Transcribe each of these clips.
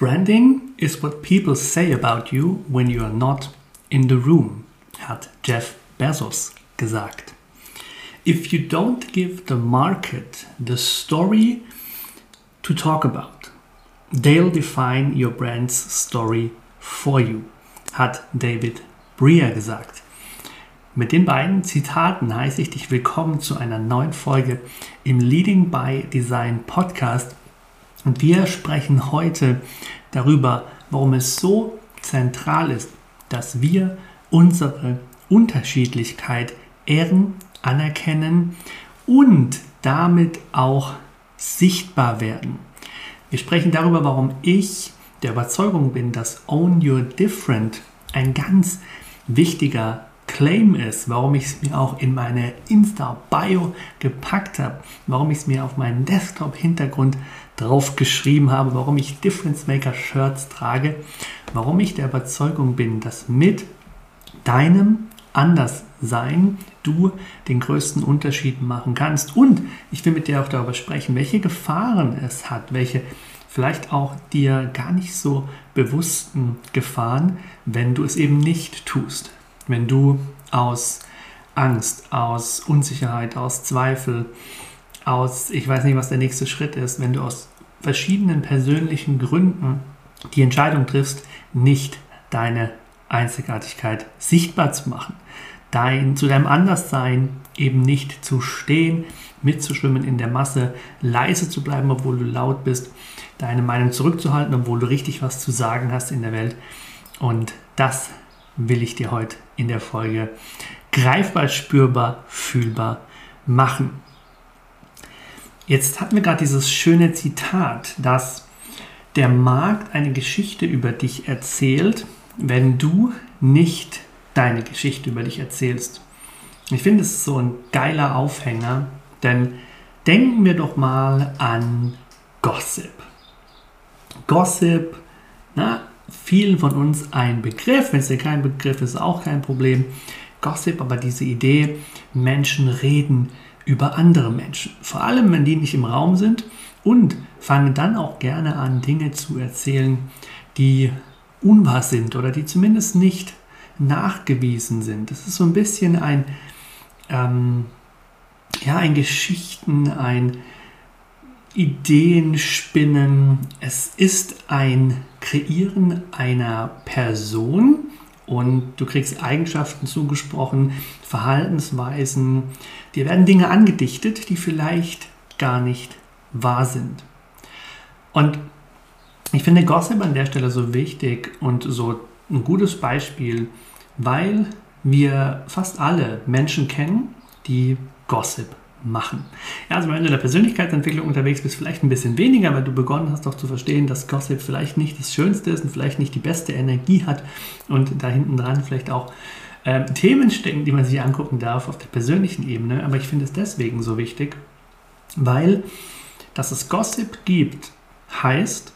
Branding is what people say about you when you are not in the room, hat Jeff Bezos gesagt. If you don't give the market the story to talk about, they'll define your brand's story for you, hat David Breer gesagt. Mit den beiden Zitaten heiße ich dich willkommen zu einer neuen Folge im Leading by Design Podcast und wir sprechen heute darüber, warum es so zentral ist, dass wir unsere Unterschiedlichkeit ehren, anerkennen und damit auch sichtbar werden. Wir sprechen darüber, warum ich der Überzeugung bin, dass Own Your Different ein ganz wichtiger Claim ist, warum ich es mir auch in meine Insta-Bio gepackt habe, warum ich es mir auf meinen Desktop-Hintergrund drauf geschrieben habe, warum ich Difference Maker Shirts trage, warum ich der Überzeugung bin, dass mit deinem Anderssein du den größten Unterschied machen kannst. Und ich will mit dir auch darüber sprechen, welche Gefahren es hat, welche vielleicht auch dir gar nicht so bewussten Gefahren, wenn du es eben nicht tust wenn du aus Angst, aus Unsicherheit, aus Zweifel, aus, ich weiß nicht, was der nächste Schritt ist, wenn du aus verschiedenen persönlichen Gründen die Entscheidung triffst, nicht deine Einzigartigkeit sichtbar zu machen, dein, zu deinem Anderssein eben nicht zu stehen, mitzuschwimmen in der Masse, leise zu bleiben, obwohl du laut bist, deine Meinung zurückzuhalten, obwohl du richtig was zu sagen hast in der Welt. Und das will ich dir heute in der Folge greifbar, spürbar, fühlbar machen. Jetzt hatten wir gerade dieses schöne Zitat, dass der Markt eine Geschichte über dich erzählt, wenn du nicht deine Geschichte über dich erzählst. Ich finde es so ein geiler Aufhänger, denn denken wir doch mal an Gossip. Gossip, na, vielen von uns ein Begriff. Wenn es dir kein Begriff ist, auch kein Problem. Gossip, aber diese Idee, Menschen reden über andere Menschen. Vor allem, wenn die nicht im Raum sind und fangen dann auch gerne an, Dinge zu erzählen, die unwahr sind oder die zumindest nicht nachgewiesen sind. Das ist so ein bisschen ein, ähm, ja, ein Geschichten, ein Ideen spinnen. Es ist ein Kreieren einer Person und du kriegst Eigenschaften zugesprochen, Verhaltensweisen. Dir werden Dinge angedichtet, die vielleicht gar nicht wahr sind. Und ich finde Gossip an der Stelle so wichtig und so ein gutes Beispiel, weil wir fast alle Menschen kennen, die Gossip machen. Ja, also wenn du in der Persönlichkeitsentwicklung unterwegs bist, vielleicht ein bisschen weniger, weil du begonnen hast, doch zu verstehen, dass Gossip vielleicht nicht das Schönste ist und vielleicht nicht die beste Energie hat und da hinten dran vielleicht auch äh, Themen stecken, die man sich angucken darf auf der persönlichen Ebene. Aber ich finde es deswegen so wichtig, weil Dass es Gossip gibt, heißt,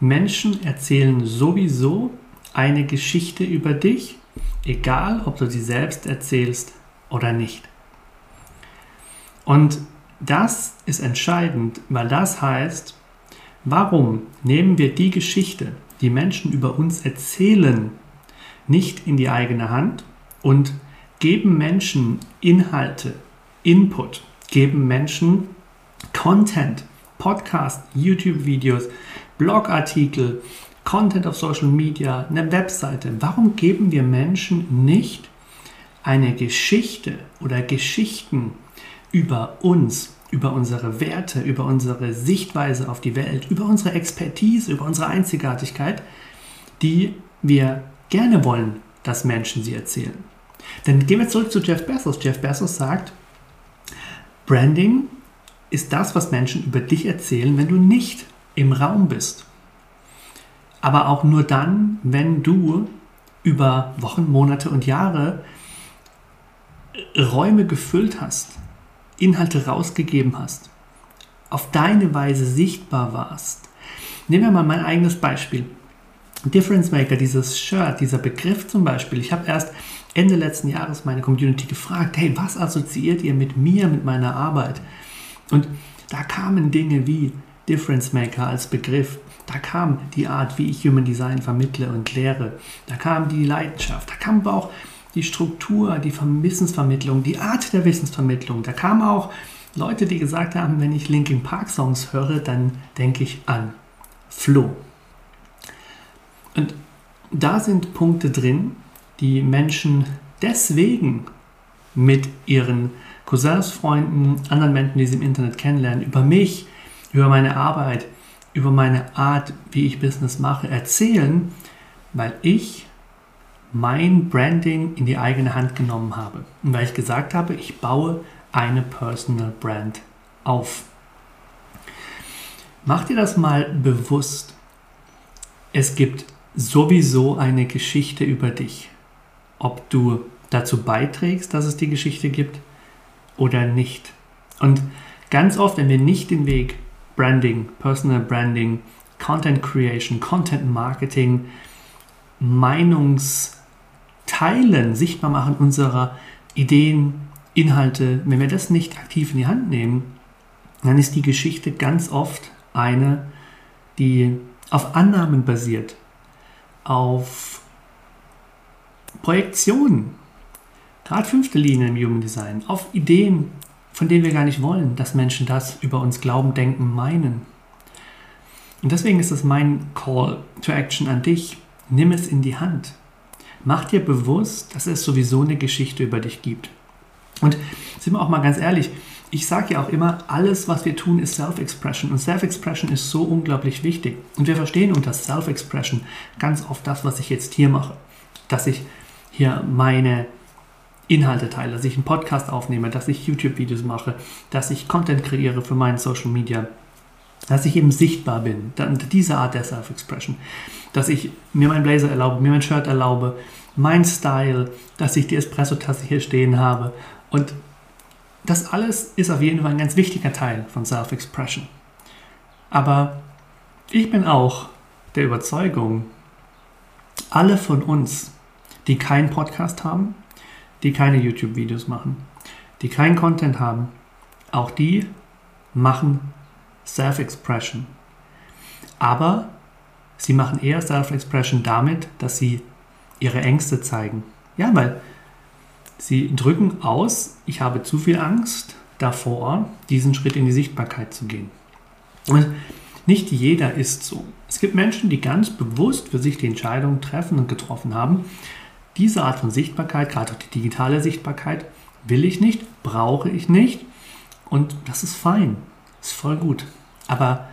Menschen erzählen sowieso eine Geschichte über dich, egal ob du sie selbst erzählst oder nicht. Und das ist entscheidend, weil das heißt, warum nehmen wir die Geschichte, die Menschen über uns erzählen, nicht in die eigene Hand und geben Menschen Inhalte, Input, geben Menschen Content, Podcast, YouTube-Videos, Blogartikel, Content auf Social Media, eine Webseite. Warum geben wir Menschen nicht eine Geschichte oder Geschichten über uns, über unsere Werte, über unsere Sichtweise auf die Welt, über unsere Expertise, über unsere Einzigartigkeit, die wir gerne wollen, dass Menschen sie erzählen. Dann gehen wir zurück zu Jeff Bezos. Jeff Bezos sagt, Branding ist das, was Menschen über dich erzählen, wenn du nicht im Raum bist. Aber auch nur dann, wenn du über Wochen, Monate und Jahre Räume gefüllt hast, Inhalte rausgegeben hast, auf deine Weise sichtbar warst. Nehmen wir mal mein eigenes Beispiel. Difference Maker, dieses Shirt, dieser Begriff zum Beispiel. Ich habe erst Ende letzten Jahres meine Community gefragt, hey, was assoziiert ihr mit mir, mit meiner Arbeit? Und da kamen Dinge wie Difference Maker als Begriff. Da kam die Art, wie ich Human Design vermittle und lehre. Da kam die Leidenschaft. Da kam aber auch die Struktur, die Wissensvermittlung, die Art der Wissensvermittlung. Da kamen auch Leute, die gesagt haben, wenn ich Linkin Park Songs höre, dann denke ich an Flo. Und da sind Punkte drin, die Menschen deswegen mit ihren Cousins, Freunden, anderen Menschen, die sie im Internet kennenlernen, über mich, über meine Arbeit, über meine Art, wie ich Business mache, erzählen, weil ich mein Branding in die eigene Hand genommen habe. Und weil ich gesagt habe, ich baue eine Personal Brand auf. Mach dir das mal bewusst. Es gibt sowieso eine Geschichte über dich. Ob du dazu beiträgst, dass es die Geschichte gibt oder nicht. Und ganz oft, wenn wir nicht den Weg Branding, Personal Branding, Content Creation, Content Marketing, Meinungsteilen, sichtbar machen unserer Ideen, Inhalte, wenn wir das nicht aktiv in die Hand nehmen, dann ist die Geschichte ganz oft eine, die auf Annahmen basiert, auf Projektionen, gerade fünfte Linie im Human Design, auf Ideen, von denen wir gar nicht wollen, dass Menschen das über uns glauben, denken, meinen. Und deswegen ist es mein Call to Action an dich. Nimm es in die Hand. Mach dir bewusst, dass es sowieso eine Geschichte über dich gibt. Und sind wir auch mal ganz ehrlich, ich sage ja auch immer, alles, was wir tun, ist Self-Expression. Und Self-Expression ist so unglaublich wichtig. Und wir verstehen unter Self-Expression ganz oft das, was ich jetzt hier mache. Dass ich hier meine Inhalte teile, dass ich einen Podcast aufnehme, dass ich YouTube-Videos mache, dass ich Content kreiere für meinen Social Media, dass ich eben sichtbar bin, diese Art der Self-Expression, dass ich mir meinen Blazer erlaube, mir mein Shirt erlaube, mein Style, dass ich die Espresso-Tasse hier stehen habe und das alles ist auf jeden Fall ein ganz wichtiger Teil von Self-Expression. Aber ich bin auch der Überzeugung, alle von uns, die keinen Podcast haben, die keine YouTube-Videos machen, die keinen Content haben, auch die machen Self-Expression. Aber sie machen eher Self-Expression damit, dass sie ihre Ängste zeigen. Ja, weil sie drücken aus, ich habe zu viel Angst davor, diesen Schritt in die Sichtbarkeit zu gehen. Und nicht jeder ist so. Es gibt Menschen, die ganz bewusst für sich die Entscheidung treffen und getroffen haben, diese Art von Sichtbarkeit, gerade auch die digitale Sichtbarkeit, will ich nicht, brauche ich nicht. Und das ist fein, ist voll gut. Aber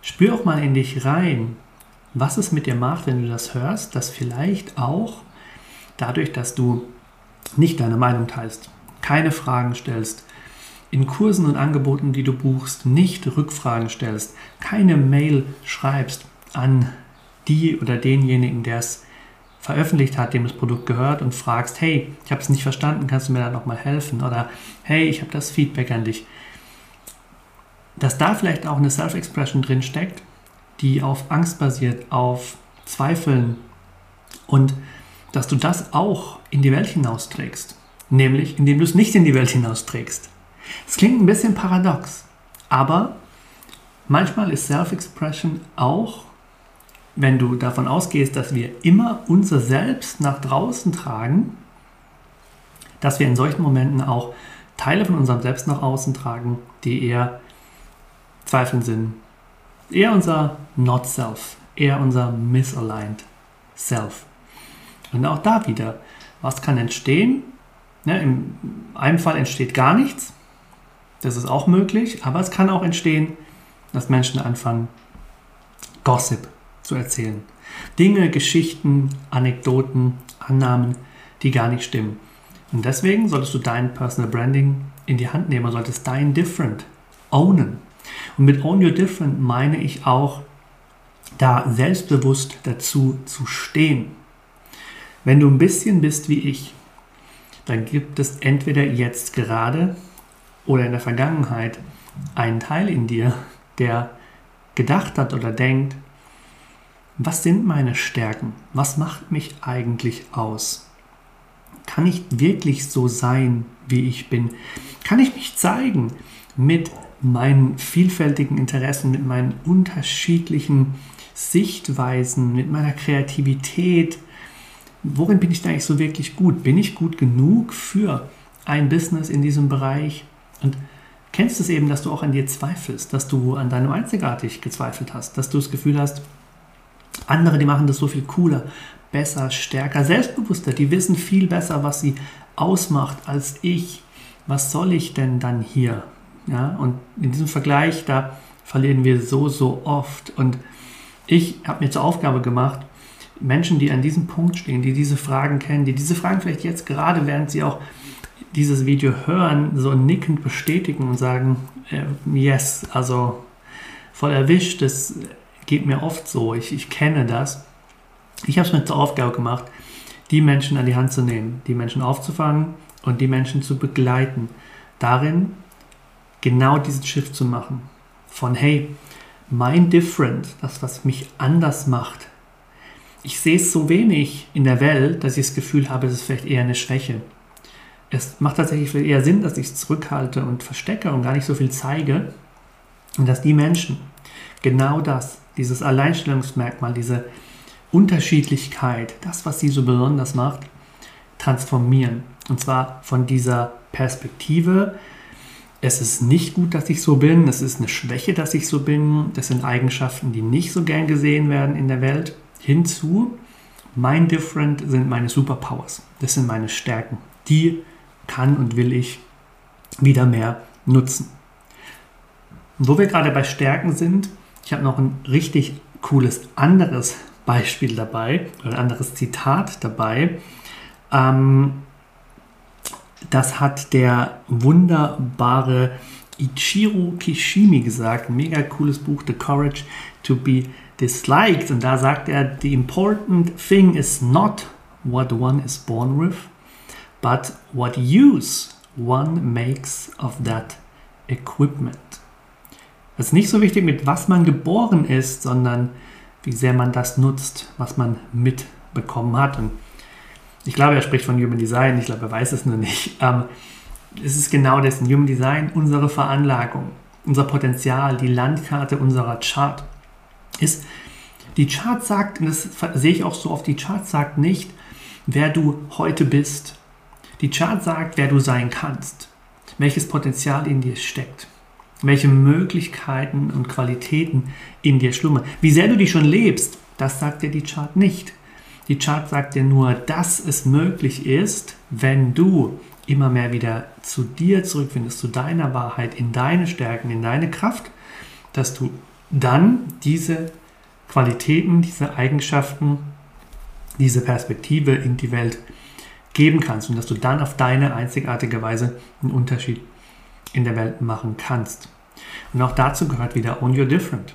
spür auch mal in dich rein, was es mit dir macht, wenn du das hörst, dass vielleicht auch dadurch, dass du nicht deine Meinung teilst, keine Fragen stellst, in Kursen und Angeboten, die du buchst, nicht Rückfragen stellst, keine Mail schreibst an die oder denjenigen, der es veröffentlicht hat, dem das Produkt gehört und fragst, hey, ich habe es nicht verstanden, kannst du mir da nochmal helfen? Oder hey, ich habe das Feedback an dich. Dass da vielleicht auch eine Self-Expression drin steckt, die auf Angst basiert, auf Zweifeln und dass du das auch in die Welt hinausträgst, nämlich indem du es nicht in die Welt hinausträgst. Es klingt ein bisschen paradox, aber manchmal ist Self-Expression auch, wenn du davon ausgehst, dass wir immer unser Selbst nach draußen tragen, dass wir in solchen Momenten auch Teile von unserem Selbst nach außen tragen, die eher Zweifeln sind. Eher unser Not-Self, eher unser Misaligned Self. Und auch da wieder, was kann entstehen? Ja, Im einen Fall entsteht gar nichts, das ist auch möglich, aber es kann auch entstehen, dass Menschen anfangen, Gossip zu erzählen. Dinge, Geschichten, Anekdoten, Annahmen, die gar nicht stimmen. Und deswegen solltest du dein Personal Branding in die Hand nehmen, solltest dein Different ownen. Und mit Own Your Different meine ich auch, da selbstbewusst dazu zu stehen. Wenn du ein bisschen bist wie ich, dann gibt es entweder jetzt gerade oder in der Vergangenheit einen Teil in dir, der gedacht hat oder denkt, was sind meine Stärken? Was macht mich eigentlich aus? Kann ich wirklich so sein, wie ich bin? Kann ich mich zeigen mit meinen vielfältigen Interessen, mit meinen unterschiedlichen Sichtweisen, mit meiner Kreativität? Worin bin ich da eigentlich so wirklich gut? Bin ich gut genug für ein Business in diesem Bereich? Und kennst du es eben, dass du auch an dir zweifelst, dass du an deinem Einzigartig gezweifelt hast, dass du das Gefühl hast, andere, die machen das so viel cooler, besser, stärker, selbstbewusster, die wissen viel besser, was sie ausmacht als ich. Was soll ich denn dann hier? Ja, und in diesem Vergleich, da verlieren wir so, so oft. Und ich habe mir zur Aufgabe gemacht, Menschen, die an diesem Punkt stehen, die diese Fragen kennen, die diese Fragen vielleicht jetzt gerade, während sie auch dieses Video hören, so nickend bestätigen und sagen, äh, yes, also voll erwischt, das geht mir oft so, ich, ich kenne das. Ich habe es mir zur Aufgabe gemacht, die Menschen an die Hand zu nehmen, die Menschen aufzufangen und die Menschen zu begleiten, darin genau diesen Shift zu machen. Von hey, mein Different, das, was mich anders macht. Ich sehe es so wenig in der Welt, dass ich das Gefühl habe, es ist vielleicht eher eine Schwäche es macht tatsächlich eher Sinn, dass ich es zurückhalte und verstecke und gar nicht so viel zeige. Und dass die Menschen genau das, dieses Alleinstellungsmerkmal, diese Unterschiedlichkeit, das, was sie so besonders macht, transformieren. Und zwar von dieser Perspektive, es ist nicht gut, dass ich so bin, es ist eine Schwäche, dass ich so bin, das sind Eigenschaften, die nicht so gern gesehen werden in der Welt, hinzu, mein Different sind meine Superpowers, das sind meine Stärken, die kann und will ich wieder mehr nutzen. Wo wir gerade bei Stärken sind, ich habe noch ein richtig cooles anderes Beispiel dabei, oder ein anderes Zitat dabei. Ähm, das hat der wunderbare Ichiro Kishimi gesagt. Mega cooles Buch, The Courage to be Disliked. Und da sagt er, The important thing is not what one is born with, but what use one makes of that equipment. Es ist nicht so wichtig, mit was man geboren ist, sondern wie sehr man das nutzt, was man mitbekommen hat. Und ich glaube, er spricht von Human Design, ich glaube, er weiß es nur nicht. Ähm, es ist genau das, Human Design, unsere Veranlagung, unser Potenzial, die Landkarte unserer Chart ist, die Chart sagt, und das sehe ich auch so oft, die Chart sagt nicht, wer du heute bist, die Chart sagt, wer du sein kannst, welches Potenzial in dir steckt, welche Möglichkeiten und Qualitäten in dir schlummern. Wie sehr du dich schon lebst, das sagt dir die Chart nicht. Die Chart sagt dir nur, dass es möglich ist, wenn du immer mehr wieder zu dir zurückfindest, zu deiner Wahrheit, in deine Stärken, in deine Kraft, dass du dann diese Qualitäten, diese Eigenschaften, diese Perspektive in die Welt geben kannst und dass du dann auf deine einzigartige Weise einen Unterschied in der Welt machen kannst. Und auch dazu gehört wieder Own Your Different.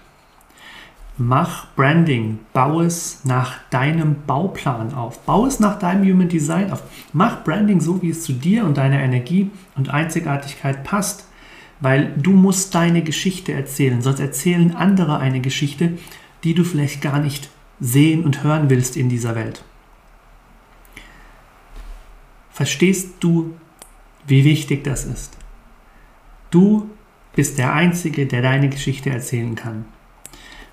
Mach Branding, bau es nach deinem Bauplan auf, bau es nach deinem Human Design auf. Mach Branding so, wie es zu dir und deiner Energie und Einzigartigkeit passt. weil du musst deine Geschichte erzählen, sonst erzählen andere eine Geschichte, die du vielleicht gar nicht sehen und hören willst in dieser Welt. Verstehst du, wie wichtig das ist? Du bist der Einzige, der deine Geschichte erzählen kann.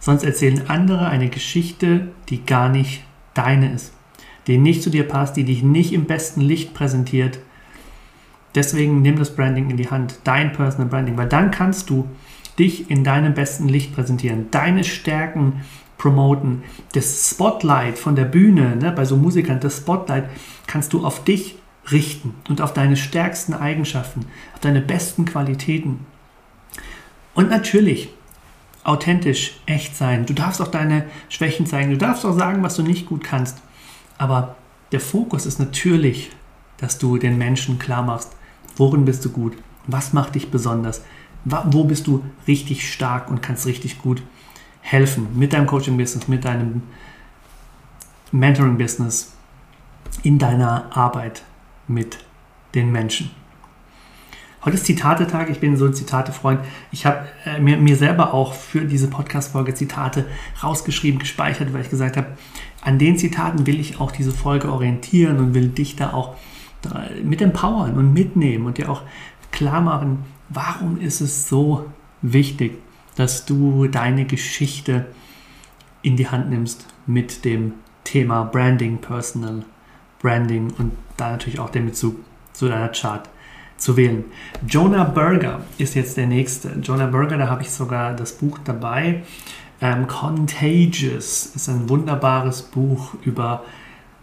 Sonst erzählen andere eine Geschichte, die gar nicht deine ist, die nicht zu dir passt, die dich nicht im besten Licht präsentiert. Deswegen nimm das Branding in die Hand, dein Personal Branding, weil dann kannst du dich in deinem besten Licht präsentieren, deine Stärken promoten, das Spotlight von der Bühne, ne, bei so Musikern, das Spotlight kannst du auf dich richten und auf deine stärksten Eigenschaften, auf deine besten Qualitäten. Und natürlich authentisch, echt sein. Du darfst auch deine Schwächen zeigen. Du darfst auch sagen, was du nicht gut kannst. Aber der Fokus ist natürlich, dass du den Menschen klar machst, worin bist du gut, was macht dich besonders, wo bist du richtig stark und kannst richtig gut helfen mit deinem Coaching-Business, mit deinem Mentoring-Business, in deiner Arbeit mit den Menschen. Heute ist Zitate-Tag. Ich bin so ein Zitate-Freund. Ich habe äh, mir, mir selber auch für diese Podcast-Folge Zitate rausgeschrieben, gespeichert, weil ich gesagt habe, an den Zitaten will ich auch diese Folge orientieren und will dich da auch mit empowern und mitnehmen und dir auch klar machen, warum ist es so wichtig, dass du deine Geschichte in die Hand nimmst mit dem Thema Branding, Personal Branding und da natürlich auch den Bezug zu deiner Chart zu wählen. Jonah Berger ist jetzt der nächste. Jonah Berger, da habe ich sogar das Buch dabei. Ähm, Contagious ist ein wunderbares Buch über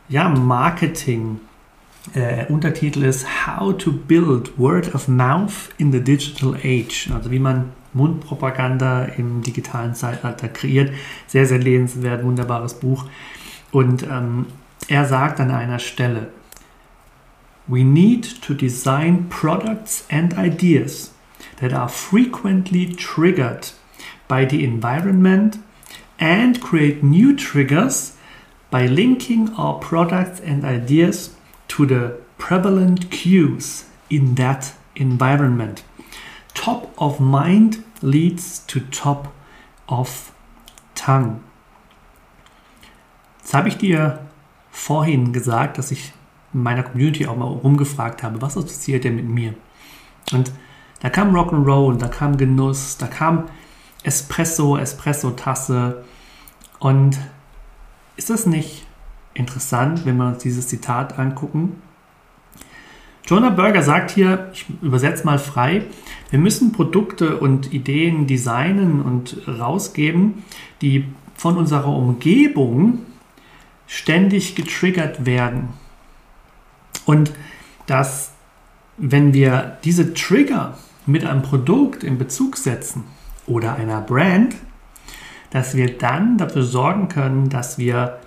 ja, Marketing. Äh, Untertitel ist How to Build Word of Mouth in the Digital Age. Also wie man Mundpropaganda im digitalen Zeitalter kreiert. Sehr, sehr lesenswert, wunderbares Buch. Und ähm, er sagt an einer Stelle, We need to design products and ideas that are frequently triggered by the environment and create new triggers by linking our products and ideas to the prevalent cues in that environment. Top of mind leads to top of tongue. Jetzt habe ich dir vorhin gesagt, dass ich meiner Community auch mal rumgefragt habe, was assoziiert ihr mit mir? Und da kam Rock'n'Roll, da kam Genuss, da kam Espresso, Espresso-Tasse. Und ist das nicht interessant, wenn wir uns dieses Zitat angucken? Jonah Berger sagt hier, ich übersetze mal frei, wir müssen Produkte und Ideen designen und rausgeben, die von unserer Umgebung ständig getriggert werden. Und dass, wenn wir diese Trigger mit einem Produkt in Bezug setzen oder einer Brand, dass wir dann dafür sorgen können, dass wir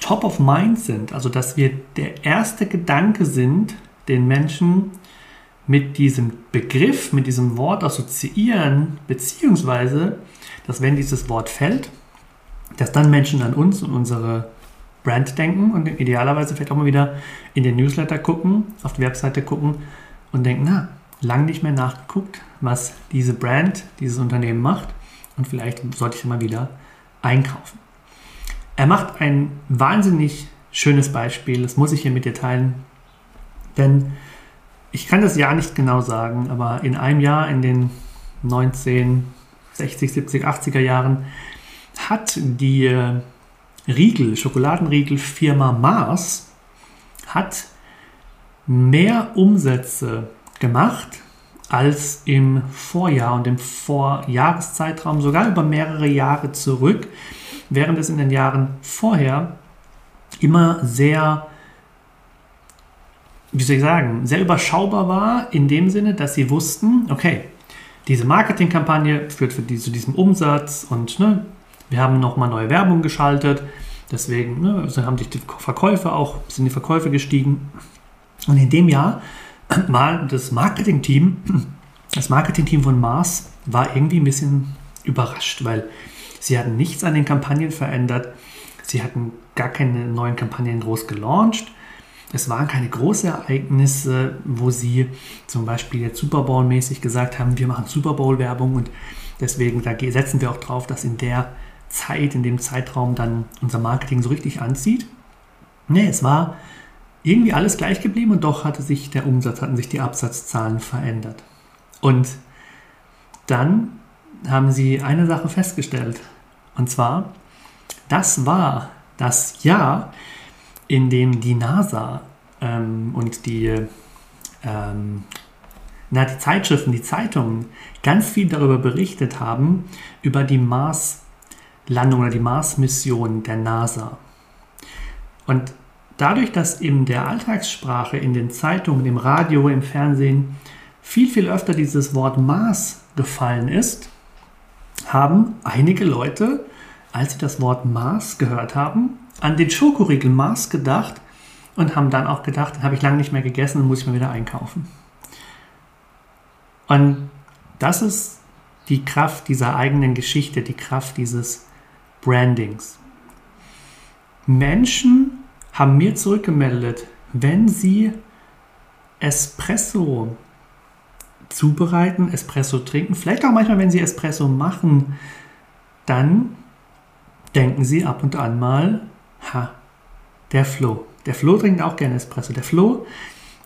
top of mind sind, also dass wir der erste Gedanke sind, den Menschen mit diesem Begriff, mit diesem Wort assoziieren, beziehungsweise, dass wenn dieses Wort fällt, dass dann Menschen an uns und unsere Brand denken und idealerweise vielleicht auch mal wieder in den Newsletter gucken, auf die Webseite gucken und denken, na, lang nicht mehr nachgeguckt, was diese Brand, dieses Unternehmen macht und vielleicht sollte ich mal wieder einkaufen. Er macht ein wahnsinnig schönes Beispiel, das muss ich hier mit dir teilen, denn ich kann das Jahr nicht genau sagen, aber in einem Jahr in den 1960, 70, 80er Jahren hat die Riegel, Schokoladenriegel-Firma Mars hat mehr Umsätze gemacht als im Vorjahr und im Vorjahreszeitraum, sogar über mehrere Jahre zurück, während es in den Jahren vorher immer sehr, wie soll ich sagen, sehr überschaubar war, in dem Sinne, dass sie wussten, okay, diese Marketingkampagne führt zu diesem Umsatz und ne, wir haben nochmal neue Werbung geschaltet. Deswegen ne, also haben sich die Verkäufe auch, sind die Verkäufe gestiegen. Und in dem Jahr war das Marketing-Team, das Marketing-Team von Mars war irgendwie ein bisschen überrascht, weil sie hatten nichts an den Kampagnen verändert. Sie hatten gar keine neuen Kampagnen groß gelauncht. es waren keine großen Ereignisse, wo sie zum Beispiel jetzt Super Bowl-mäßig gesagt haben, wir machen Super Bowl-Werbung und deswegen da setzen wir auch drauf, dass in der Zeit, in dem Zeitraum dann unser Marketing so richtig anzieht. Nee, es war irgendwie alles gleich geblieben und doch hatte sich der Umsatz, hatten sich die Absatzzahlen verändert. Und dann haben sie eine Sache festgestellt. Und zwar, das war das Jahr, in dem die NASA ähm, und die, ähm, na, die Zeitschriften, die Zeitungen ganz viel darüber berichtet haben, über die Mars-Landung oder die Mars-Mission der NASA. Und dadurch, dass in der Alltagssprache, in den Zeitungen, im Radio, im Fernsehen viel, viel öfter dieses Wort Mars gefallen ist, haben einige Leute, als sie das Wort Mars gehört haben, an den Schokoriegel Mars gedacht und haben dann auch gedacht, habe ich lange nicht mehr gegessen und muss ich mal wieder einkaufen. Und das ist die Kraft dieser eigenen Geschichte, die Kraft dieses Brandings. Menschen haben mir zurückgemeldet, wenn sie Espresso zubereiten, Espresso trinken, vielleicht auch manchmal, wenn sie Espresso machen, dann denken sie ab und an mal, ha, der Flo. Der Flo trinkt auch gerne Espresso. Der Flo,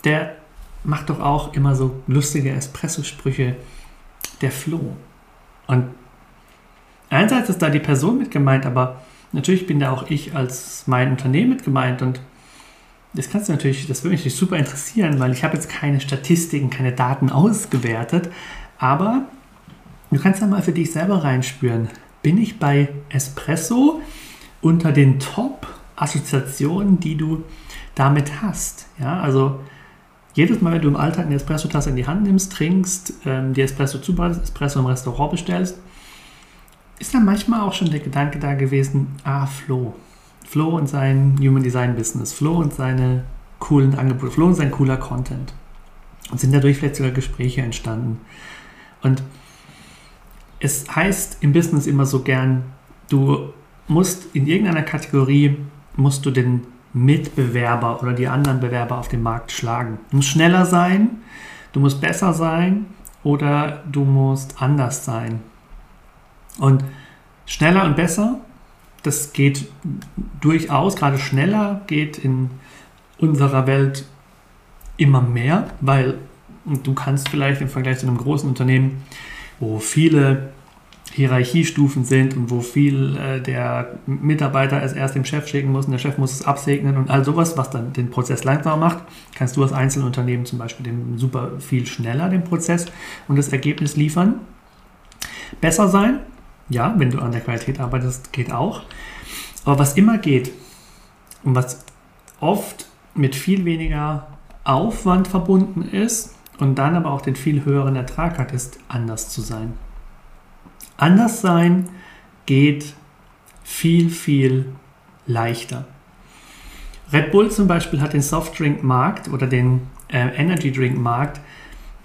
der macht doch auch immer so lustige Espresso-Sprüche. Der Flo. Und einerseits ist da die Person mit gemeint, aber natürlich bin da auch ich als mein Unternehmen mit gemeint und das kannst du natürlich, das würde mich super interessieren, weil ich habe jetzt keine Statistiken, keine Daten ausgewertet, aber du kannst da mal für dich selber reinspüren. Bin ich bei Espresso unter den Top-Assoziationen, die du damit hast? Ja, also jedes Mal, wenn du im Alltag eine Espresso-Tasse in die Hand nimmst, trinkst, ähm, die Espresso zubereitest, Espresso im Restaurant bestellst, ist da manchmal auch schon der Gedanke da gewesen, ah, Flo, Flo und sein Human Design Business, Flo und seine coolen Angebote, Flo und sein cooler Content. Und sind dadurch vielleicht sogar Gespräche entstanden. Und es heißt im Business immer so gern, du musst in irgendeiner Kategorie, musst du den Mitbewerber oder die anderen Bewerber auf dem Markt schlagen. Du musst schneller sein, du musst besser sein oder du musst anders sein. Und schneller und besser das geht durchaus, gerade schneller geht in unserer Welt immer mehr, weil du kannst vielleicht im Vergleich zu einem großen Unternehmen, wo viele Hierarchiestufen sind und wo viel äh, der Mitarbeiter es erst dem Chef schicken muss und der Chef muss es absegnen und all sowas, was dann den Prozess langsamer macht, kannst du als Einzelunternehmen zum Beispiel den super viel schneller den Prozess und das Ergebnis liefern. Besser sein, ja, wenn du an der Qualität arbeitest, geht auch. Aber was immer geht und was oft mit viel weniger Aufwand verbunden ist und dann aber auch den viel höheren Ertrag hat, ist anders zu sein. Anders sein geht viel, viel leichter. Red Bull zum Beispiel hat den Softdrink-Markt oder den äh, Energy Drink-Markt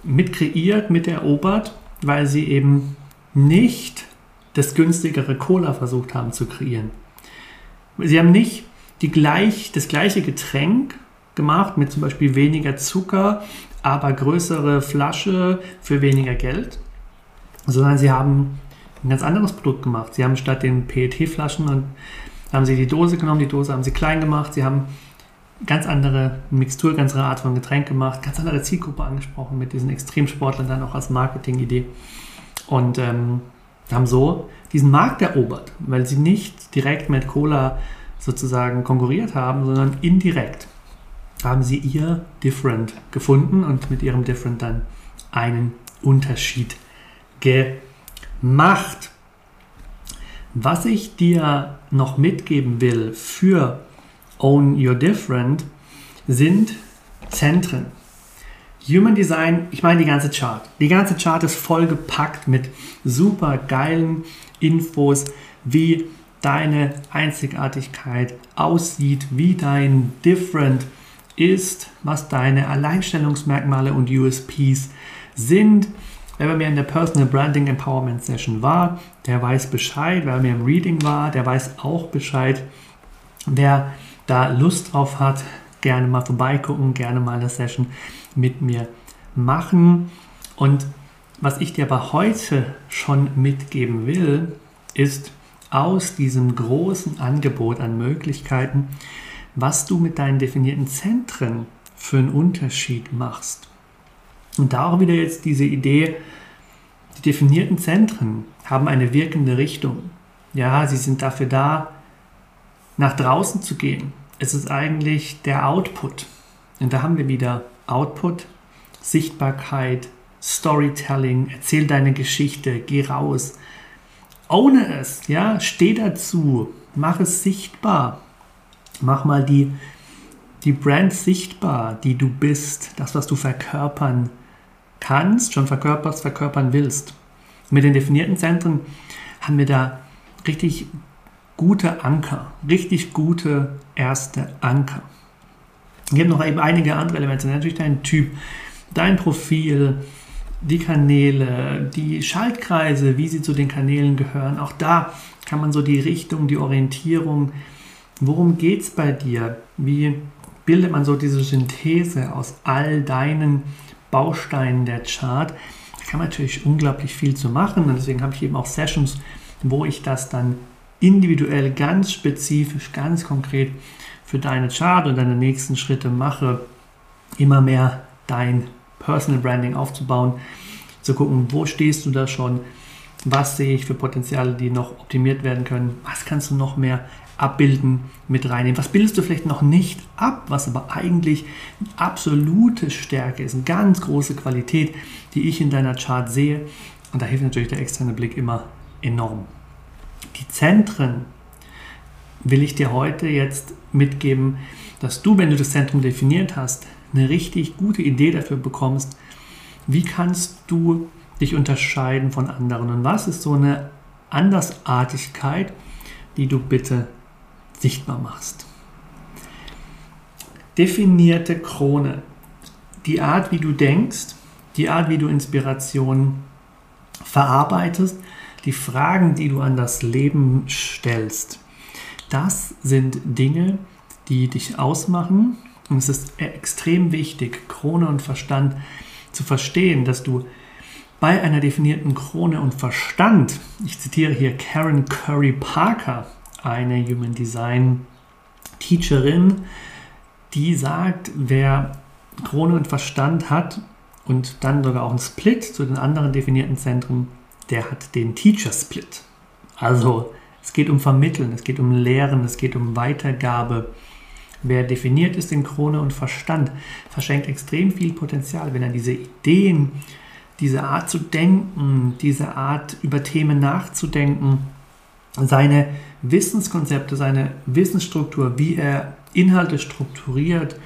mit kreiert, mit erobert, weil sie eben nicht das günstigere Cola versucht haben zu kreieren. Sie haben nicht die gleich, das gleiche Getränk gemacht mit zum Beispiel weniger Zucker, aber größere Flasche für weniger Geld, sondern sie haben ein ganz anderes Produkt gemacht. Sie haben statt den PET-Flaschen und haben sie die Dose genommen, die Dose haben sie klein gemacht, sie haben ganz andere Mixtur, ganz andere Art von Getränk gemacht, ganz andere Zielgruppe angesprochen mit diesen Extremsportlern dann auch als Marketingidee. Und ähm, haben so diesen Markt erobert, weil sie nicht direkt mit Cola sozusagen konkurriert haben, sondern indirekt haben sie ihr Different gefunden und mit ihrem Different dann einen Unterschied gemacht. Was ich dir noch mitgeben will für Own Your Different sind Zentren. Human Design, ich meine die ganze Chart. Die ganze Chart ist vollgepackt mit super geilen Infos, wie deine Einzigartigkeit aussieht, wie dein Different ist, was deine Alleinstellungsmerkmale und USPs sind. Wer bei mir in der Personal Branding Empowerment Session war, der weiß Bescheid. Wer bei mir im Reading war, der weiß auch Bescheid. Wer da Lust drauf hat, gerne mal vorbeigucken, gerne mal eine Session mit mir machen. Und was ich dir aber heute schon mitgeben will, ist aus diesem großen Angebot an Möglichkeiten, was du mit deinen definierten Zentren für einen Unterschied machst. Und da auch wieder jetzt diese Idee, die definierten Zentren haben eine wirkende Richtung. Ja, sie sind dafür da, nach draußen zu gehen. Es ist eigentlich der Output. Und da haben wir wieder Output, Sichtbarkeit, Storytelling, erzähl deine Geschichte, geh raus. Ohne es, ja, steh dazu, mach es sichtbar. Mach mal die, die Brand sichtbar, die du bist, das, was du verkörpern kannst, schon verkörperst, verkörpern willst. Mit den definierten Zentren haben wir da richtig gute Anker, richtig gute erste Anker. Es gibt noch eben einige andere Elemente, natürlich dein Typ, dein Profil, die Kanäle, die Schaltkreise, wie sie zu den Kanälen gehören. Auch da kann man so die Richtung, die Orientierung, worum geht es bei dir? Wie bildet man so diese Synthese aus all deinen Bausteinen der Chart? Da kann man natürlich unglaublich viel zu machen und deswegen habe ich eben auch Sessions, wo ich das dann individuell, ganz spezifisch, ganz konkret für deine Chart und deine nächsten Schritte mache, immer mehr dein Personal Branding aufzubauen, zu gucken, wo stehst du da schon, was sehe ich für Potenziale, die noch optimiert werden können, was kannst du noch mehr abbilden, mit reinnehmen, was bildest du vielleicht noch nicht ab, was aber eigentlich absolute Stärke ist, eine ganz große Qualität, die ich in deiner Chart sehe und da hilft natürlich der externe Blick immer enorm. Die Zentren will ich dir heute jetzt mitgeben, dass du, wenn du das Zentrum definiert hast, eine richtig gute Idee dafür bekommst, wie kannst du dich unterscheiden von anderen und was ist so eine Andersartigkeit, die du bitte sichtbar machst. Definierte Krone. Die Art, wie du denkst, die Art, wie du Inspiration verarbeitest, die Fragen, die du an das Leben stellst. Das sind Dinge, die dich ausmachen und es ist extrem wichtig, Krone und Verstand zu verstehen, dass du bei einer definierten Krone und Verstand, ich zitiere hier Karen Curry Parker, eine Human Design Teacherin, die sagt, wer Krone und Verstand hat und dann sogar auch einen Split zu den anderen definierten Zentren, der hat den Teacher Split. Also es geht um Vermitteln, es geht um Lehren, es geht um Weitergabe Wer definiert ist in Krone und Verstand, verschenkt extrem viel Potenzial, wenn er diese Ideen, diese Art zu denken, diese Art über Themen nachzudenken, seine Wissenskonzepte, seine Wissensstruktur, wie er Inhalte strukturiert,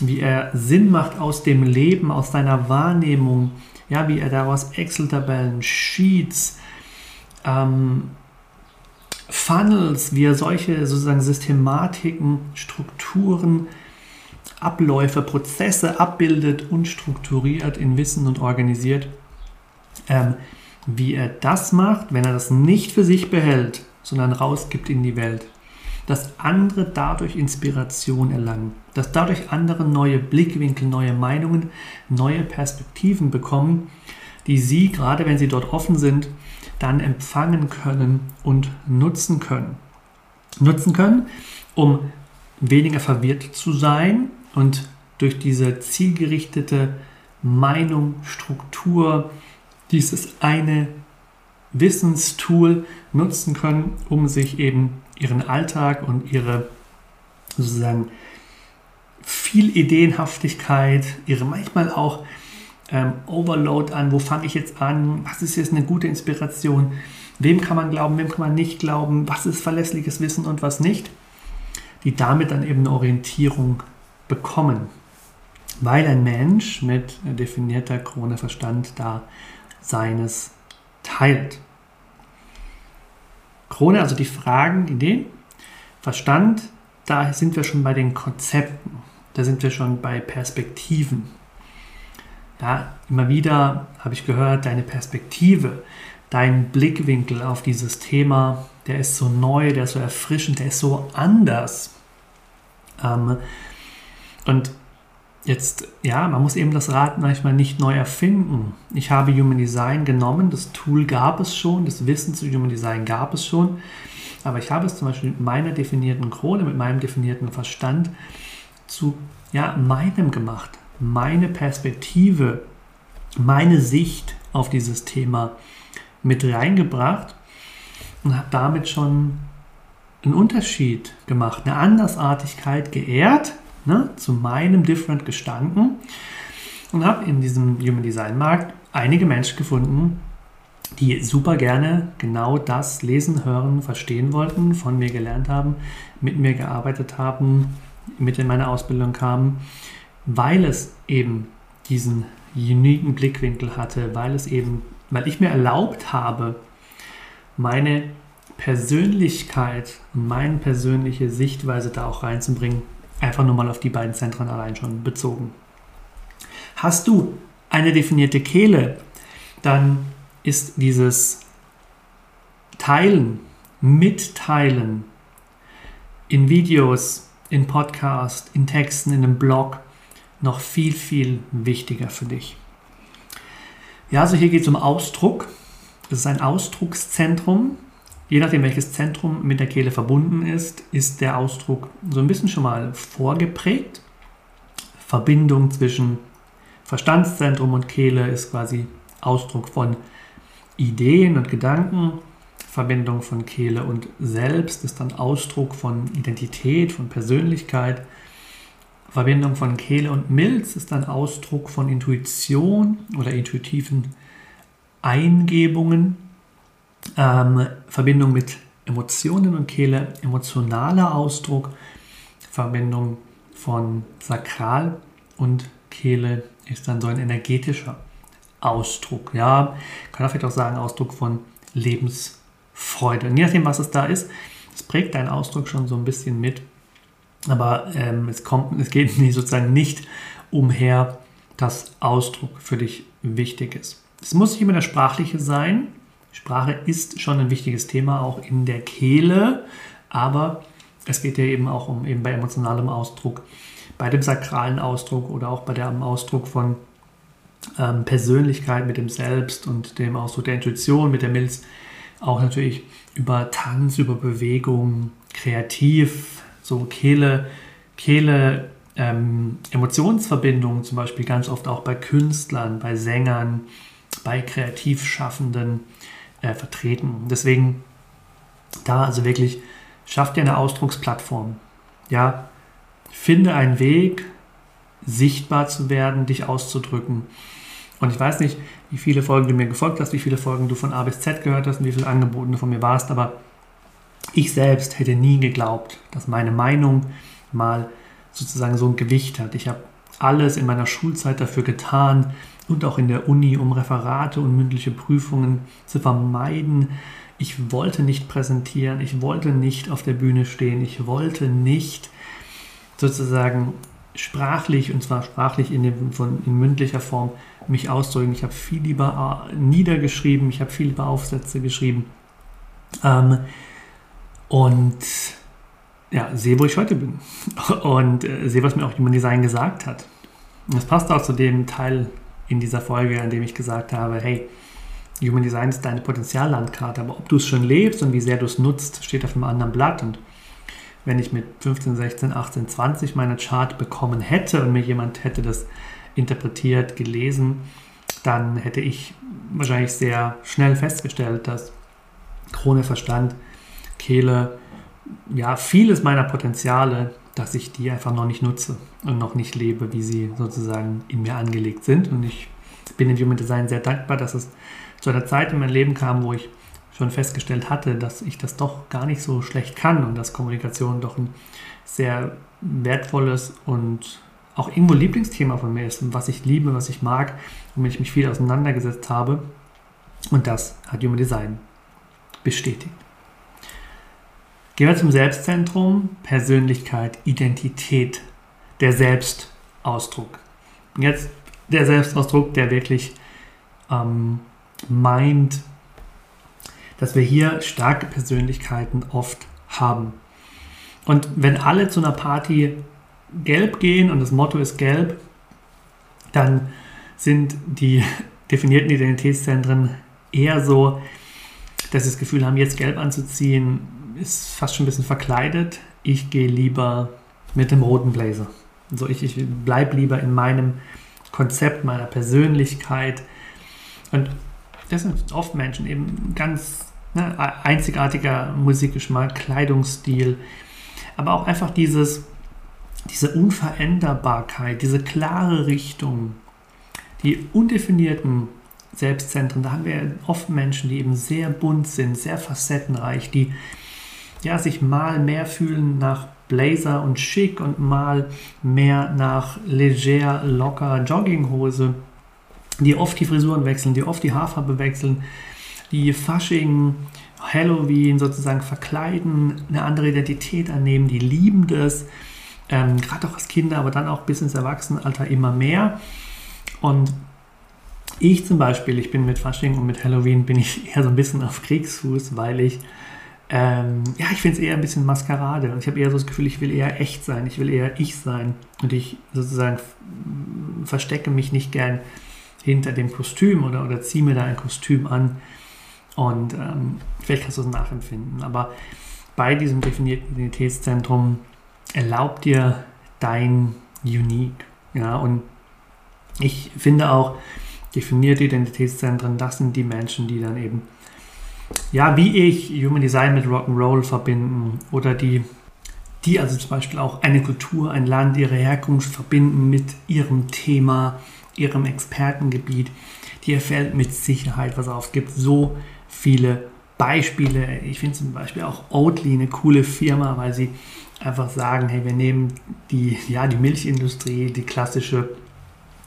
wie er Sinn macht aus dem Leben, aus seiner Wahrnehmung, ja, wie er daraus Excel-Tabellen, Sheets, ähm, Funnels, wie er solche sozusagen Systematiken, Strukturen, Abläufe, Prozesse abbildet und strukturiert in Wissen und organisiert, ähm, wie er das macht, wenn er das nicht für sich behält, sondern rausgibt in die Welt. Dass andere dadurch Inspiration erlangen, dass dadurch andere neue Blickwinkel, neue Meinungen, neue Perspektiven bekommen, die sie, gerade wenn sie dort offen sind, dann empfangen können und nutzen können. Nutzen können, um weniger verwirrt zu sein und durch diese zielgerichtete Meinung, Struktur, dieses eine Wissenstool nutzen können, um sich eben ihren Alltag und ihre sozusagen viel Ideenhaftigkeit, ihre manchmal auch ähm, Overload an, wo fange ich jetzt an, was ist jetzt eine gute Inspiration, wem kann man glauben, wem kann man nicht glauben, was ist verlässliches Wissen und was nicht, die damit dann eben eine Orientierung bekommen, weil ein Mensch mit definierter Krone Verstand da seines teilt. Krone, also die Fragen, Ideen, Verstand, da sind wir schon bei den Konzepten, da sind wir schon bei Perspektiven. Ja, immer wieder habe ich gehört, deine Perspektive, dein Blickwinkel auf dieses Thema, der ist so neu, der ist so erfrischend, der ist so anders. Ähm, Und jetzt, ja, man muss eben das Rad manchmal nicht neu erfinden. Ich habe Human Design genommen, das Tool gab es schon, das Wissen zu Human Design gab es schon, aber ich habe es zum Beispiel mit meiner definierten Krone, mit meinem definierten Verstand zu ja, meinem gemacht, meine Perspektive, meine Sicht auf dieses Thema mit reingebracht und habe damit schon einen Unterschied gemacht, eine Andersartigkeit geehrt, ne, zu meinem Different gestanden und habe in diesem Human Design Markt einige Menschen gefunden, die super gerne genau das lesen, hören, verstehen wollten, von mir gelernt haben, mit mir gearbeitet haben, mit in meine Ausbildung kamen, weil es eben diesen uniken Blickwinkel hatte, weil es eben, weil ich mir erlaubt habe, meine Persönlichkeit und meine persönliche Sichtweise da auch reinzubringen, einfach nur mal auf die beiden Zentren allein schon bezogen. Hast du eine definierte Kehle, dann ist dieses Teilen, Mitteilen in Videos, in Podcast, in Texten, in einem Blog noch viel, viel wichtiger für dich. Ja, also hier geht es um Ausdruck. Es ist ein Ausdruckszentrum. Je nachdem, welches Zentrum mit der Kehle verbunden ist, ist der Ausdruck so ein bisschen schon mal vorgeprägt. Verbindung zwischen Verstandszentrum und Kehle ist quasi Ausdruck von Ideen und Gedanken. Verbindung von Kehle und Selbst ist dann Ausdruck von Identität, von Persönlichkeit. Verbindung von Kehle und Milz ist dann Ausdruck von Intuition oder intuitiven Eingebungen. Ähm, Verbindung mit Emotionen und Kehle, emotionaler Ausdruck. Verbindung von Sakral und Kehle ist dann so ein energetischer Ausdruck. Ja, kann man vielleicht auch sagen, Ausdruck von Lebensfreude. Und je nachdem, was es da ist, es prägt deinen Ausdruck schon so ein bisschen mit. Aber ähm, es, kommt, es geht sozusagen nicht umher, dass Ausdruck für dich wichtig ist. Es muss nicht immer der sprachliche sein. Sprache ist schon ein wichtiges Thema, auch in der Kehle. Aber es geht ja eben auch um eben bei emotionalem Ausdruck, bei dem sakralen Ausdruck oder auch bei dem Ausdruck von ähm, Persönlichkeit mit dem Selbst und dem Ausdruck der Intuition, mit der Milz, auch natürlich über Tanz, über Bewegung, kreativ, so Kehle, Kehle, ähm, Emotionsverbindungen zum Beispiel ganz oft auch bei Künstlern, bei Sängern, bei Kreativschaffenden äh, vertreten. Deswegen da also wirklich, schaff dir eine Ausdrucksplattform. Ja, finde einen Weg, sichtbar zu werden, dich auszudrücken. Und ich weiß nicht, wie viele Folgen du mir gefolgt hast, wie viele Folgen du von A bis Z gehört hast und wie viele Angebote du von mir warst, aber ich selbst hätte nie geglaubt, dass meine Meinung mal sozusagen so ein Gewicht hat. Ich habe alles in meiner Schulzeit dafür getan und auch in der Uni, um Referate und mündliche Prüfungen zu vermeiden. Ich wollte nicht präsentieren, ich wollte nicht auf der Bühne stehen, ich wollte nicht sozusagen sprachlich, und zwar sprachlich in, dem, von, in mündlicher Form, mich ausdrücken. Ich habe viel lieber äh, niedergeschrieben, ich habe viel lieber Aufsätze geschrieben. Ähm, und ja, sehe, wo ich heute bin. Und äh, sehe, was mir auch Human Design gesagt hat. Das passt auch zu dem Teil in dieser Folge, an dem ich gesagt habe, hey, Human Design ist deine Potenziallandkarte, aber ob du es schon lebst und wie sehr du es nutzt, steht auf einem anderen Blatt. Und wenn ich mit 15, 16, 18, 20 meine Chart bekommen hätte und mir jemand hätte das interpretiert, gelesen, dann hätte ich wahrscheinlich sehr schnell festgestellt, dass Krone, Verstand, Kehle, ja, vieles meiner Potenziale, dass ich die einfach noch nicht nutze und noch nicht lebe, wie sie sozusagen in mir angelegt sind. Und ich bin dem Human Design sehr dankbar, dass es zu einer Zeit in mein Leben kam, wo ich schon festgestellt hatte, dass ich das doch gar nicht so schlecht kann und dass Kommunikation doch ein sehr wertvolles und auch irgendwo Lieblingsthema von mir ist, was ich liebe, was ich mag, womit ich mich viel auseinandergesetzt habe. Und das hat Human Design bestätigt. Gehen wir zum Selbstzentrum, Persönlichkeit, Identität, der Selbstausdruck. Jetzt der Selbstausdruck, der wirklich ähm, meint, dass wir hier starke Persönlichkeiten oft haben. Und wenn alle zu einer Party gelb gehen und das Motto ist gelb, dann sind die definierten Identitätszentren eher so, dass sie das Gefühl haben, jetzt gelb anzuziehen, ist fast schon ein bisschen verkleidet. Ich gehe lieber mit dem roten Blazer. Also ich, ich bleibe lieber in meinem Konzept, meiner Persönlichkeit. Und das sind oft Menschen eben ganz ne, einzigartiger Musikgeschmack, Kleidungsstil, aber auch einfach dieses, diese Unveränderbarkeit, diese klare Richtung, die undefinierten Selbstzentren, da haben wir oft Menschen, die eben sehr bunt sind, sehr facettenreich, die ja, sich mal mehr fühlen nach Blazer und schick und mal mehr nach leger, locker Jogginghose, die oft die Frisuren wechseln, die oft die Haarfarbe wechseln, die Fasching, Halloween sozusagen verkleiden, eine andere Identität annehmen, die lieben das, ähm, gerade auch als Kinder, aber dann auch bis ins Erwachsenenalter immer mehr. Und ich zum Beispiel, ich bin mit Fasching und mit Halloween bin ich eher so ein bisschen auf Kriegsfuß, weil ich ähm, ja, ich finde es eher ein bisschen Maskerade. Ich habe eher so das Gefühl, ich will eher echt sein, ich will eher ich sein. Und ich sozusagen verstecke mich nicht gern hinter dem Kostüm oder, oder ziehe mir da ein Kostüm an. Und ähm, vielleicht kannst du es nachempfinden, aber bei diesem definierten Identitätszentrum erlaubt dir dein Unique, ja, und ich finde auch, definierte Identitätszentren, das sind die Menschen, die dann eben ja, wie ich Human Design mit Rock'n'Roll verbinden oder die, die also zum Beispiel auch eine Kultur, ein Land, ihre Herkunft verbinden mit ihrem Thema, ihrem Expertengebiet. Die erfällt mit Sicherheit was auf. Es gibt so viele Beispiele. Ich finde zum Beispiel auch Oatly eine coole Firma, weil sie einfach sagen, hey, wir nehmen die, ja, die Milchindustrie, die klassische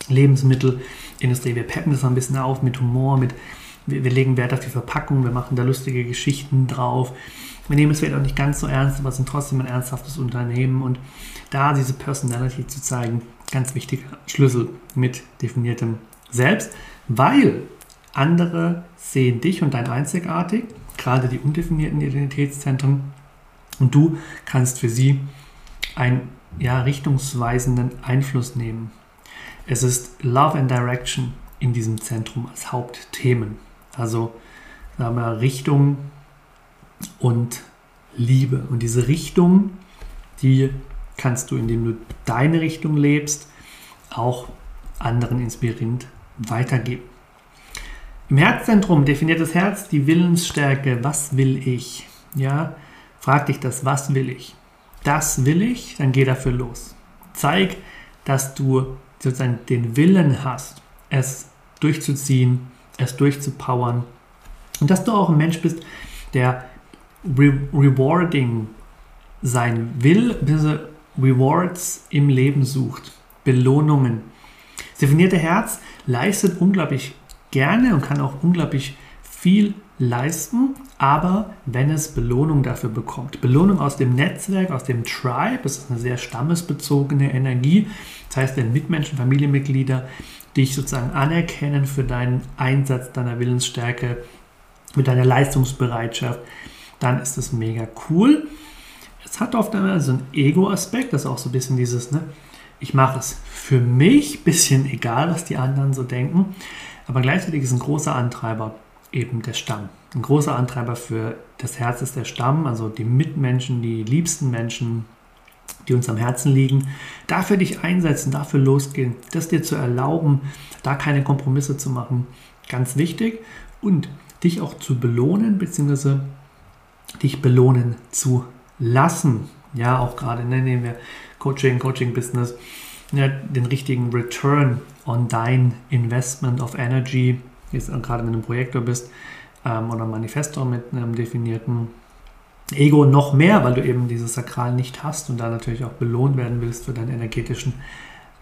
Lebensmittelindustrie, wir peppen das ein bisschen auf mit Humor, mit wir, wir, legen Wert auf die Verpackung, wir machen da lustige Geschichten drauf. Wir nehmen es vielleicht auch nicht ganz so ernst, aber sind trotzdem ein ernsthaftes Unternehmen. Und da diese Personality zu zeigen, ganz wichtiger Schlüssel mit definiertem Selbst, weil andere sehen dich und dein einzigartig, gerade die undefinierten Identitätszentren, und du kannst für sie einen ja, richtungsweisenden Einfluss nehmen. Es ist Love and Direction in diesem Zentrum als Hauptthemen. Also sagen wir, Richtung und Liebe. Und diese Richtung, die kannst du, indem du deine Richtung lebst, auch anderen inspirierend weitergeben. Im Herzzentrum definiert das Herz die Willensstärke. Was will ich? Ja, frag dich das, was will ich? Das will ich, dann geh dafür los. Zeig, dass du sozusagen den Willen hast, es durchzuziehen, es durchzupowern. Und dass du auch ein Mensch bist, der re rewarding sein will, diese Rewards im Leben sucht, Belohnungen. Das definierte Herz leistet unglaublich gerne und kann auch unglaublich viel leisten, aber wenn es Belohnung dafür bekommt. Belohnung aus dem Netzwerk, aus dem Tribe, das ist eine sehr stammesbezogene Energie. Das heißt, wenn Mitmenschen, Familienmitglieder dich sozusagen anerkennen für deinen Einsatz, deiner Willensstärke, mit deiner Leistungsbereitschaft, dann ist das mega cool. Es hat oft einmal so einen Ego-Aspekt, das ist auch so ein bisschen dieses, ne, ich mache es für mich, bisschen egal, was die anderen so denken, aber gleichzeitig ist ein großer Antreiber eben der Stamm. Ein großer Antreiber für das Herz ist der Stamm, also die Mitmenschen, die liebsten Menschen, die uns am Herzen liegen, dafür dich einsetzen, dafür losgehen, das dir zu erlauben, da keine Kompromisse zu machen. Ganz wichtig. Und dich auch zu belohnen, beziehungsweise dich belohnen zu lassen. Ja, auch gerade ne, nehmen wir Coaching, Coaching-Business, ja, den richtigen Return on dein Investment of Energy, jetzt gerade wenn du ein Projektor bist ähm, oder Manifestor mit einem definierten Ego noch mehr, weil du eben dieses Sakral nicht hast und da natürlich auch belohnt werden willst für deinen energetischen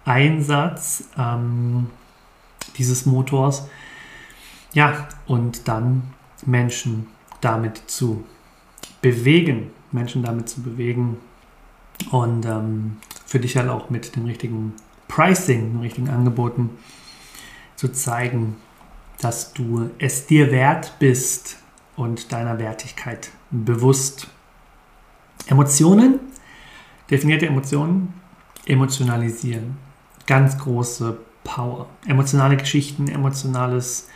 Einsatz ähm, dieses Motors. Ja, und dann Menschen damit zu bewegen, Menschen damit zu bewegen und ähm, für dich halt auch mit dem richtigen Pricing, den richtigen Angeboten zu zeigen, dass du es dir wert bist und deiner Wertigkeit bewusst. Emotionen, definierte Emotionen emotionalisieren. Ganz große Power. Emotionale Geschichten, emotionales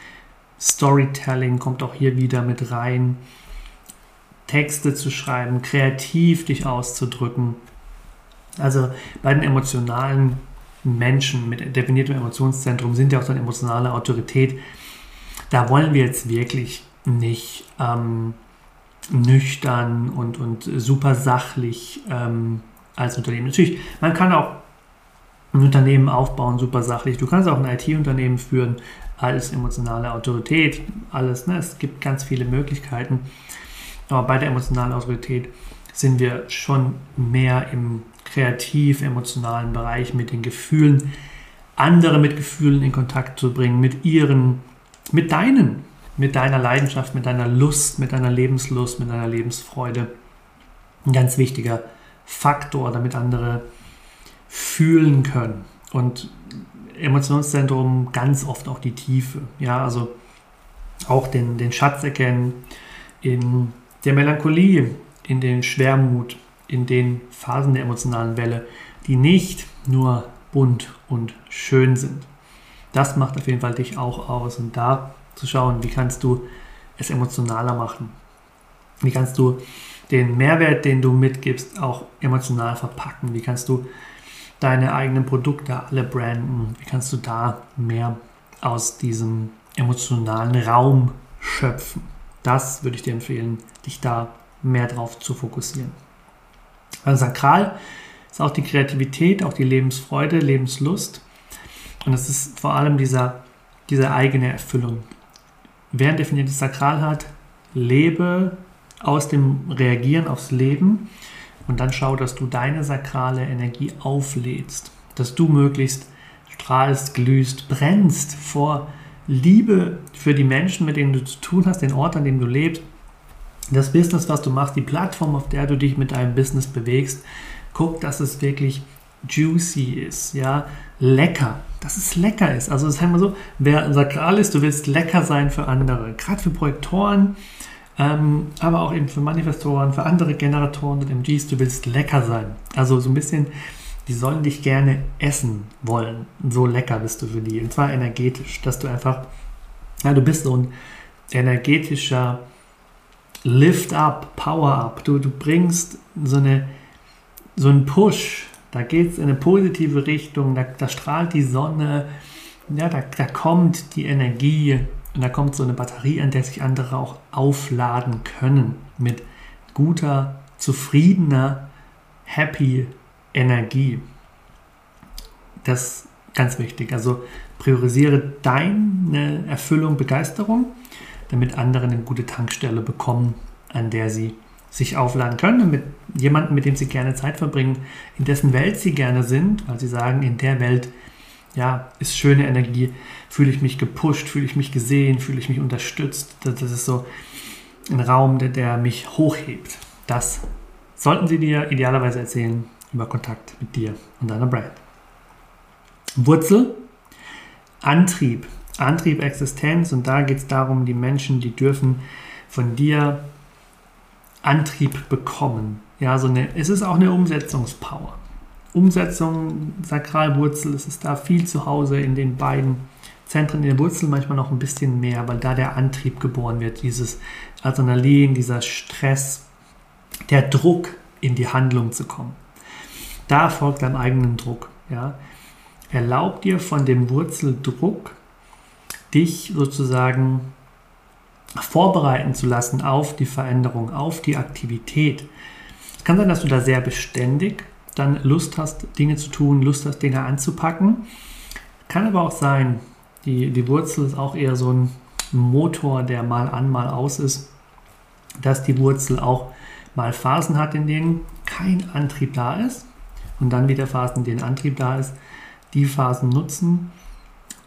Storytelling kommt auch hier wieder mit rein. Texte zu schreiben, kreativ dich auszudrücken. Also bei den emotionalen Menschen mit definiertem Emotionszentrum sind ja auch so eine emotionale Autorität. Da wollen wir jetzt wirklich nicht ähm, nüchtern und, und super sachlich ähm, als Unternehmen. Natürlich, man kann auch ein Unternehmen aufbauen, super sachlich. Du kannst auch ein IT-Unternehmen führen als emotionale Autorität. Alles, ne? Es gibt ganz viele Möglichkeiten. Aber bei der emotionalen Autorität sind wir schon mehr im kreativ-emotionalen Bereich mit den Gefühlen, andere mit Gefühlen in Kontakt zu bringen, mit ihren, mit deinen, mit deiner Leidenschaft, mit deiner Lust, mit deiner Lebenslust, mit deiner Lebensfreude. Ein ganz wichtiger Faktor, damit andere fühlen können. Und Emotionszentrum ganz oft auch die Tiefe. Ja, also auch den, den Schatz erkennen in der Melancholie, in den Schwermut, in den Phasen der emotionalen Welle, die nicht nur bunt und schön sind. Das macht auf jeden Fall dich auch aus. Und da zu schauen, wie kannst du es emotionaler machen? Wie kannst du den Mehrwert, den du mitgibst, auch emotional verpacken? Wie kannst du deine eigenen Produkte alle branden? Wie kannst du da mehr aus diesem emotionalen Raum schöpfen? Das würde ich dir empfehlen, dich da mehr drauf zu fokussieren. Also sakral ist auch die Kreativität, auch die Lebensfreude, Lebenslust. Und es ist vor allem dieser, diese eigene Erfüllung. Wer ein definiertes Sakral hat, lebe aus dem Reagieren aufs Leben und dann schau, dass du deine sakrale Energie auflädst, dass du möglichst strahlst, glühst, brennst vor Liebe für die Menschen, mit denen du zu tun hast, den Ort, an dem du lebst, das Business, was du machst, die Plattform, auf der du dich mit deinem Business bewegst, guck, dass es wirklich juicy ist, ja, lecker, dass es lecker ist. Also sagen wir so, wer sakral ist, du willst lecker sein für andere, gerade für Projektoren, ähm, aber auch eben für Manifestoren, für andere Generatoren und MGs, du willst lecker sein. Also so ein bisschen, die sollen dich gerne essen wollen. So lecker bist du für die. Und zwar energetisch, dass du einfach, ja, du bist so ein energetischer Lift up, Power up. Du, du bringst so, eine, so einen Push. Da geht es in eine positive Richtung, da, da strahlt die Sonne, ja, da, da kommt die Energie und da kommt so eine Batterie, an der sich andere auch aufladen können mit guter, zufriedener, happy Energie. Das ist ganz wichtig. Also priorisiere deine Erfüllung, Begeisterung, damit andere eine gute Tankstelle bekommen, an der sie sich aufladen können mit jemandem, mit dem sie gerne Zeit verbringen, in dessen Welt sie gerne sind, weil sie sagen, in der Welt ja, ist schöne Energie, fühle ich mich gepusht, fühle ich mich gesehen, fühle ich mich unterstützt. Das, das ist so ein Raum, der, der mich hochhebt. Das sollten sie dir idealerweise erzählen über Kontakt mit dir und deiner Brand. Wurzel, Antrieb, Antrieb, Existenz und da geht es darum, die Menschen, die dürfen von dir Antrieb bekommen. Ja, so eine, es ist auch eine Umsetzungspower. Umsetzung, Sakralwurzel, es ist da viel zu Hause in den beiden Zentren in der Wurzel, manchmal noch ein bisschen mehr, weil da der Antrieb geboren wird, dieses Adrenalin, dieser Stress, der Druck in die Handlung zu kommen. Da folgt deinem eigenen Druck. Ja. Erlaub dir von dem Wurzeldruck, dich sozusagen vorbereiten zu lassen auf die Veränderung, auf die Aktivität. Es kann sein, dass du da sehr beständig dann Lust hast, Dinge zu tun, Lust hast, Dinge anzupacken. Kann aber auch sein, die, die Wurzel ist auch eher so ein Motor, der mal an, mal aus ist, dass die Wurzel auch mal Phasen hat, in denen kein Antrieb da ist und dann wieder Phasen, in denen Antrieb da ist. Die Phasen nutzen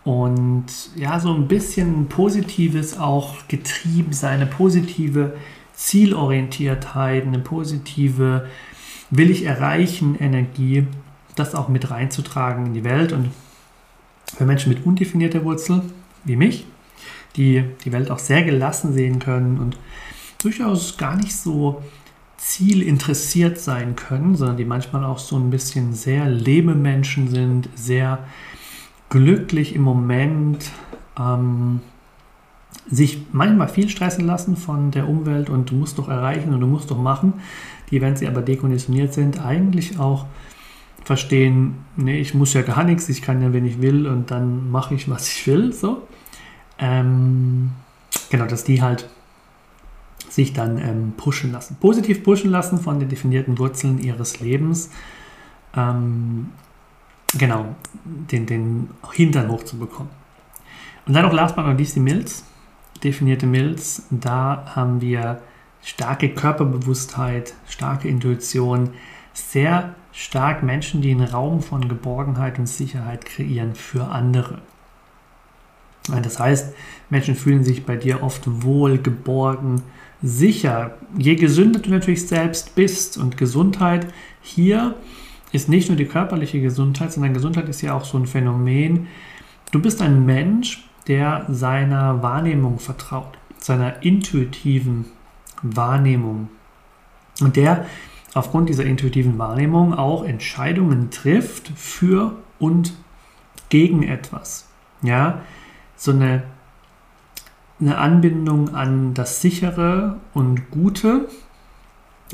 und ja, so ein bisschen positives auch getrieben sein, eine positive Zielorientiertheit, eine positive will ich erreichen, Energie, das auch mit reinzutragen in die Welt. Und für Menschen mit undefinierter Wurzel, wie mich, die die Welt auch sehr gelassen sehen können und durchaus gar nicht so zielinteressiert sein können, sondern die manchmal auch so ein bisschen sehr Lebemenschen sind, sehr glücklich im Moment, ähm, sich manchmal viel stressen lassen von der Umwelt und du musst doch erreichen und du musst doch machen, die, wenn sie aber dekonditioniert sind, eigentlich auch verstehen, nee, ich muss ja gar nichts, ich kann ja, wenn ich will und dann mache ich, was ich will, so. Ähm, genau, dass die halt sich dann ähm, pushen lassen. Positiv pushen lassen von den definierten Wurzeln ihres Lebens. Ähm, genau, den, den Hintern hochzubekommen. Und dann noch last but not least die Milz. Definierte Milz. Da haben wir starke Körperbewusstheit, starke Intuition, sehr stark Menschen, die einen Raum von Geborgenheit und Sicherheit kreieren für andere. Das heißt, Menschen fühlen sich bei dir oft wohl, geborgen, sicher. Je gesünder du natürlich selbst bist und Gesundheit hier ist nicht nur die körperliche Gesundheit, sondern Gesundheit ist ja auch so ein Phänomen. Du bist ein Mensch, der seiner Wahrnehmung vertraut, seiner intuitiven Wahrnehmung. Und der aufgrund dieser intuitiven Wahrnehmung auch Entscheidungen trifft für und gegen etwas. Ja, so eine eine Anbindung an das Sichere und Gute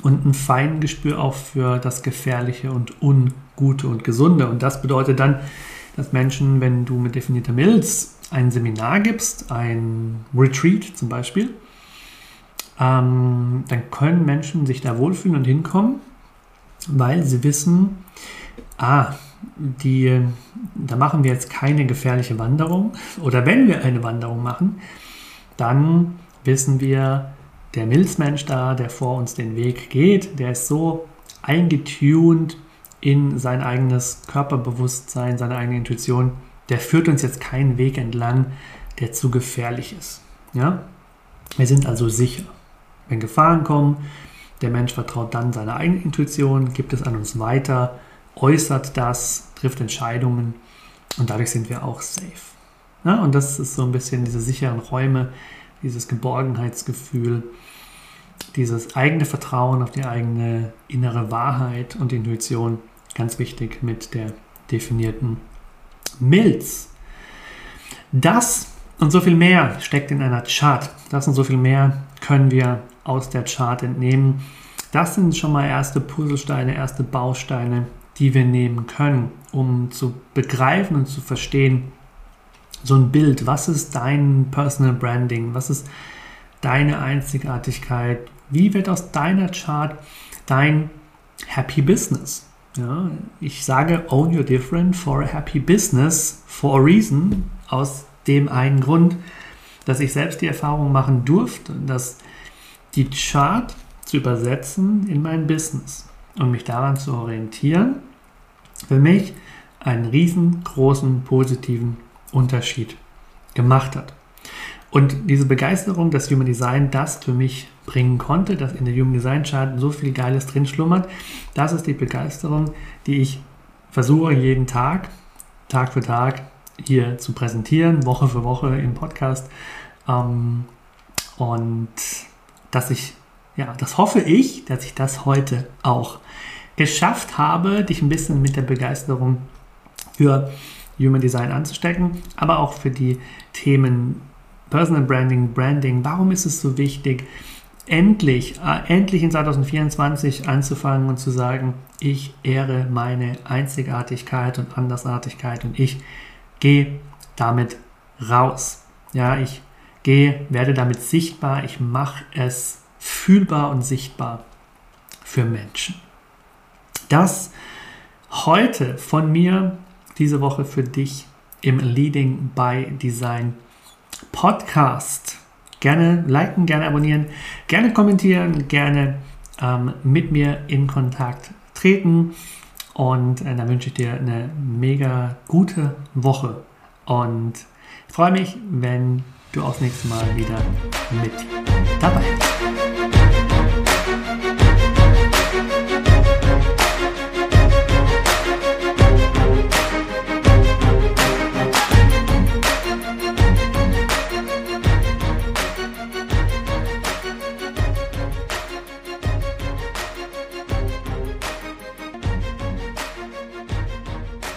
und ein Feingespür auch für das Gefährliche und Ungute und Gesunde. Und das bedeutet dann, dass Menschen, wenn du mit definierter Milz ein Seminar gibst, ein Retreat zum Beispiel, ähm, dann können Menschen sich da wohlfühlen und hinkommen, weil sie wissen, ah, die, da machen wir jetzt keine gefährliche Wanderung. Oder wenn wir eine Wanderung machen, dann wissen wir, der Milzmensch da, der vor uns den Weg geht, der ist so eingetunt in sein eigenes Körperbewusstsein, seine eigene Intuition, der führt uns jetzt keinen Weg entlang, der zu gefährlich ist. Ja? Wir sind also sicher. Wenn Gefahren kommen, der Mensch vertraut dann seiner eigenen Intuition, gibt es an uns weiter, äußert das, trifft Entscheidungen und dadurch sind wir auch safe. Ja, und das ist so ein bisschen diese sicheren Räume, dieses Geborgenheitsgefühl, dieses eigene Vertrauen auf die eigene innere Wahrheit und Intuition. Ganz wichtig mit der definierten Milz. Das und so viel mehr steckt in einer Chart. Das und so viel mehr können wir aus der Chart entnehmen. Das sind schon mal erste Puzzlesteine, erste Bausteine, die wir nehmen können, um zu begreifen und zu verstehen, so ein Bild. Was ist dein Personal Branding? Was ist deine Einzigartigkeit? Wie wird aus deiner Chart dein Happy Business? Ja, ich sage Own Your Different for a Happy Business for a reason. Aus dem einen Grund, dass ich selbst die Erfahrung machen durfte, dass die Chart zu übersetzen in mein Business und mich daran zu orientieren, für mich einen riesengroßen positiven Unterschied gemacht hat. Und diese Begeisterung, dass Human Design das für mich bringen konnte, dass in der Human Design Chart so viel Geiles drin schlummert, das ist die Begeisterung, die ich versuche jeden Tag, Tag für Tag hier zu präsentieren, Woche für Woche im Podcast. Ähm, und dass ich, ja, das hoffe ich, dass ich das heute auch geschafft habe, dich ein bisschen mit der Begeisterung für Human Design anzustecken, aber auch für die Themen Personal Branding, Branding. Warum ist es so wichtig, endlich, äh, endlich in 2024 anzufangen und zu sagen, ich ehre meine Einzigartigkeit und Andersartigkeit und ich gehe damit raus. Ja, ich gehe, werde damit sichtbar, ich mache es fühlbar und sichtbar für Menschen. Das heute von mir diese Woche für dich im Leading by Design Podcast. Gerne liken, gerne abonnieren, gerne kommentieren, gerne ähm, mit mir in Kontakt treten. Und äh, dann wünsche ich dir eine mega gute Woche. Und freue mich, wenn du auch das nächste Mal wieder mit dabei bist.